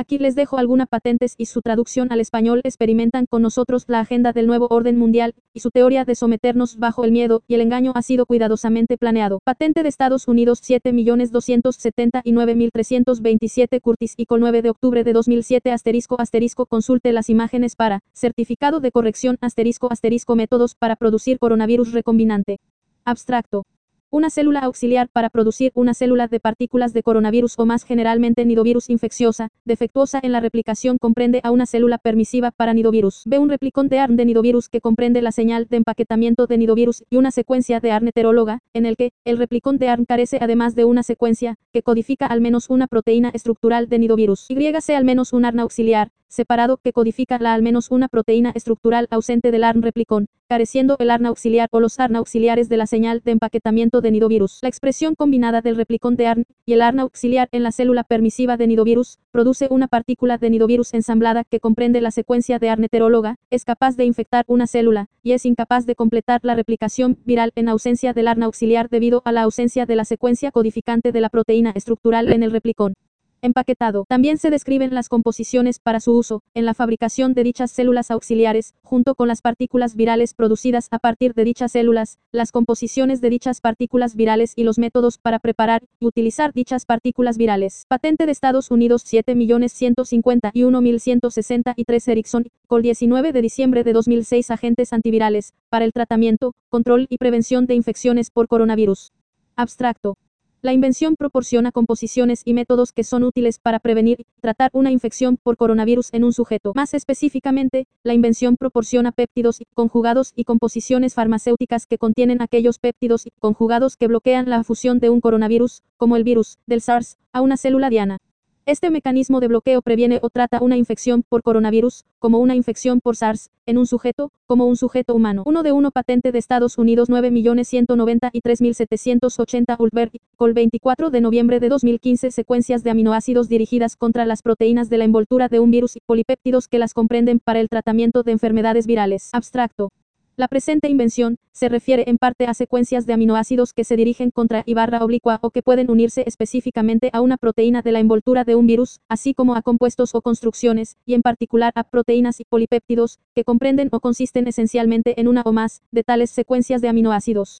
Aquí les dejo algunas patentes y su traducción al español experimentan con nosotros la agenda del nuevo orden mundial, y su teoría de someternos bajo el miedo y el engaño ha sido cuidadosamente planeado. Patente de Estados Unidos 7.279.327 Curtis y Col 9 de octubre de 2007 asterisco asterisco consulte las imágenes para, certificado de corrección asterisco asterisco métodos para producir coronavirus recombinante. Abstracto. Una célula auxiliar para producir una célula de partículas de coronavirus o más generalmente nidovirus infecciosa, defectuosa en la replicación comprende a una célula permisiva para nidovirus. Ve un replicón de ARN de nidovirus que comprende la señal de empaquetamiento de nidovirus y una secuencia de ARN heteróloga, en el que, el replicón de ARN carece además de una secuencia, que codifica al menos una proteína estructural de nidovirus. Y al menos un ARN auxiliar, separado que codifica la al menos una proteína estructural ausente del ARN replicón, careciendo el ARN auxiliar o los ARN auxiliares de la señal de empaquetamiento de nidovirus. La expresión combinada del replicón de ARN y el ARN auxiliar en la célula permisiva de nidovirus produce una partícula de nidovirus ensamblada que comprende la secuencia de ARN heteróloga, es capaz de infectar una célula, y es incapaz de completar la replicación viral en ausencia del ARN auxiliar debido a la ausencia de la secuencia codificante de la proteína estructural en el replicón. Empaquetado. También se describen las composiciones para su uso, en la fabricación de dichas células auxiliares, junto con las partículas virales producidas a partir de dichas células, las composiciones de dichas partículas virales y los métodos para preparar y utilizar dichas partículas virales. Patente de Estados Unidos 7.151.163 Ericsson, col 19 de diciembre de 2006 Agentes antivirales, para el tratamiento, control y prevención de infecciones por coronavirus. Abstracto. La invención proporciona composiciones y métodos que son útiles para prevenir y tratar una infección por coronavirus en un sujeto. Más específicamente, la invención proporciona péptidos conjugados y composiciones farmacéuticas que contienen aquellos péptidos conjugados que bloquean la fusión de un coronavirus, como el virus del SARS, a una célula diana. Este mecanismo de bloqueo previene o trata una infección por coronavirus, como una infección por SARS, en un sujeto, como un sujeto humano. Uno de uno patente de Estados Unidos 9.193.780 Ulberg, col 24 de noviembre de 2015 secuencias de aminoácidos dirigidas contra las proteínas de la envoltura de un virus y polipéptidos que las comprenden para el tratamiento de enfermedades virales. Abstracto. La presente invención, se refiere en parte a secuencias de aminoácidos que se dirigen contra y barra oblicua o que pueden unirse específicamente a una proteína de la envoltura de un virus, así como a compuestos o construcciones, y en particular a proteínas y polipéptidos, que comprenden o consisten esencialmente en una o más, de tales secuencias de aminoácidos.